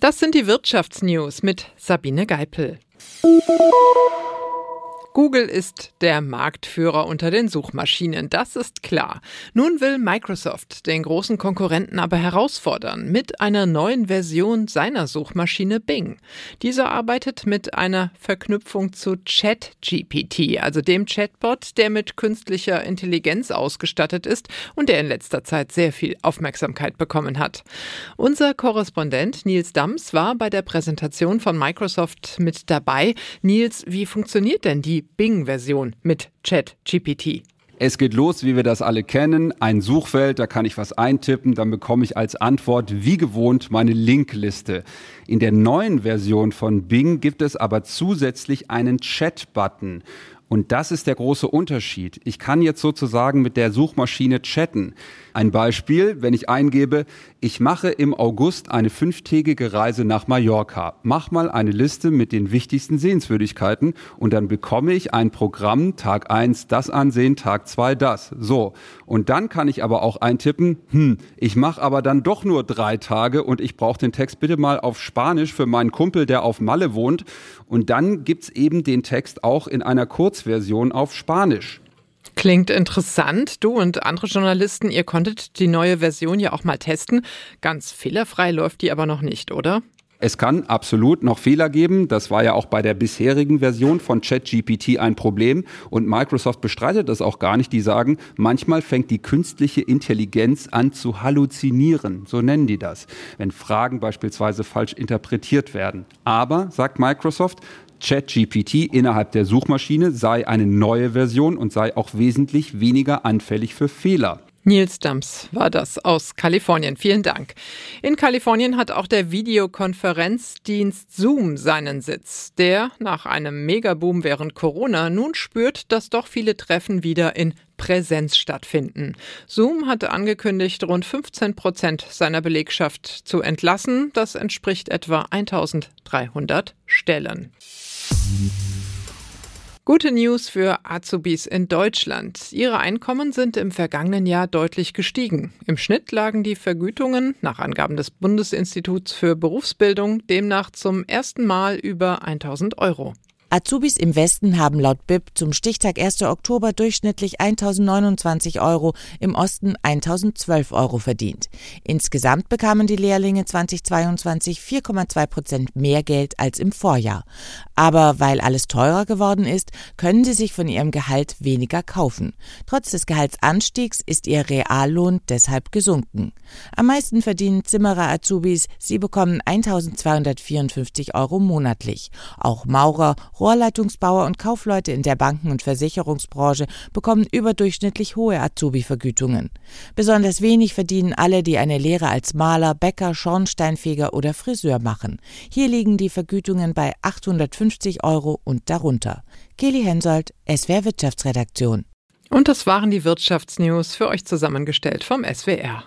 Das sind die Wirtschaftsnews mit Sabine Geipel. Google ist der Marktführer unter den Suchmaschinen, das ist klar. Nun will Microsoft den großen Konkurrenten aber herausfordern mit einer neuen Version seiner Suchmaschine Bing. Dieser arbeitet mit einer Verknüpfung zu ChatGPT, also dem Chatbot, der mit künstlicher Intelligenz ausgestattet ist und der in letzter Zeit sehr viel Aufmerksamkeit bekommen hat. Unser Korrespondent Nils Dams war bei der Präsentation von Microsoft mit dabei. Nils, wie funktioniert denn die Bing-Version mit ChatGPT. Es geht los, wie wir das alle kennen. Ein Suchfeld, da kann ich was eintippen, dann bekomme ich als Antwort wie gewohnt meine Linkliste. In der neuen Version von Bing gibt es aber zusätzlich einen Chat-Button. Und das ist der große Unterschied. Ich kann jetzt sozusagen mit der Suchmaschine chatten. Ein Beispiel, wenn ich eingebe, ich mache im August eine fünftägige Reise nach Mallorca. Mach mal eine Liste mit den wichtigsten Sehenswürdigkeiten und dann bekomme ich ein Programm, Tag eins das ansehen, Tag zwei das. So. Und dann kann ich aber auch eintippen, hm, ich mache aber dann doch nur drei Tage und ich brauche den Text bitte mal auf Spanisch für meinen Kumpel, der auf Malle wohnt. Und dann gibt's eben den Text auch in einer Kurzversion auf Spanisch. Klingt interessant. Du und andere Journalisten, ihr konntet die neue Version ja auch mal testen. Ganz fehlerfrei läuft die aber noch nicht, oder? Es kann absolut noch Fehler geben. Das war ja auch bei der bisherigen Version von ChatGPT ein Problem. Und Microsoft bestreitet das auch gar nicht. Die sagen, manchmal fängt die künstliche Intelligenz an zu halluzinieren. So nennen die das. Wenn Fragen beispielsweise falsch interpretiert werden. Aber, sagt Microsoft, ChatGPT innerhalb der Suchmaschine sei eine neue Version und sei auch wesentlich weniger anfällig für Fehler. Nils Dams war das aus Kalifornien. Vielen Dank. In Kalifornien hat auch der Videokonferenzdienst Zoom seinen Sitz, der nach einem Megaboom während Corona nun spürt, dass doch viele Treffen wieder in Präsenz stattfinden. Zoom hatte angekündigt, rund 15 Prozent seiner Belegschaft zu entlassen. Das entspricht etwa 1300 Stellen. Gute News für Azubis in Deutschland. Ihre Einkommen sind im vergangenen Jahr deutlich gestiegen. Im Schnitt lagen die Vergütungen nach Angaben des Bundesinstituts für Berufsbildung demnach zum ersten Mal über 1000 Euro. Azubis im Westen haben laut BIP zum Stichtag 1. Oktober durchschnittlich 1029 Euro, im Osten 1012 Euro verdient. Insgesamt bekamen die Lehrlinge 2022 4,2 Prozent mehr Geld als im Vorjahr. Aber weil alles teurer geworden ist, können sie sich von ihrem Gehalt weniger kaufen. Trotz des Gehaltsanstiegs ist ihr Reallohn deshalb gesunken. Am meisten verdienen Zimmerer Azubis, sie bekommen 1254 Euro monatlich. Auch Maurer, Rohrleitungsbauer und Kaufleute in der Banken- und Versicherungsbranche bekommen überdurchschnittlich hohe Azubi-Vergütungen. Besonders wenig verdienen alle, die eine Lehre als Maler, Bäcker, Schornsteinfeger oder Friseur machen. Hier liegen die Vergütungen bei 850 Euro und darunter. Kelly Hensoldt, SWR Wirtschaftsredaktion. Und das waren die Wirtschaftsnews für euch zusammengestellt vom SWR.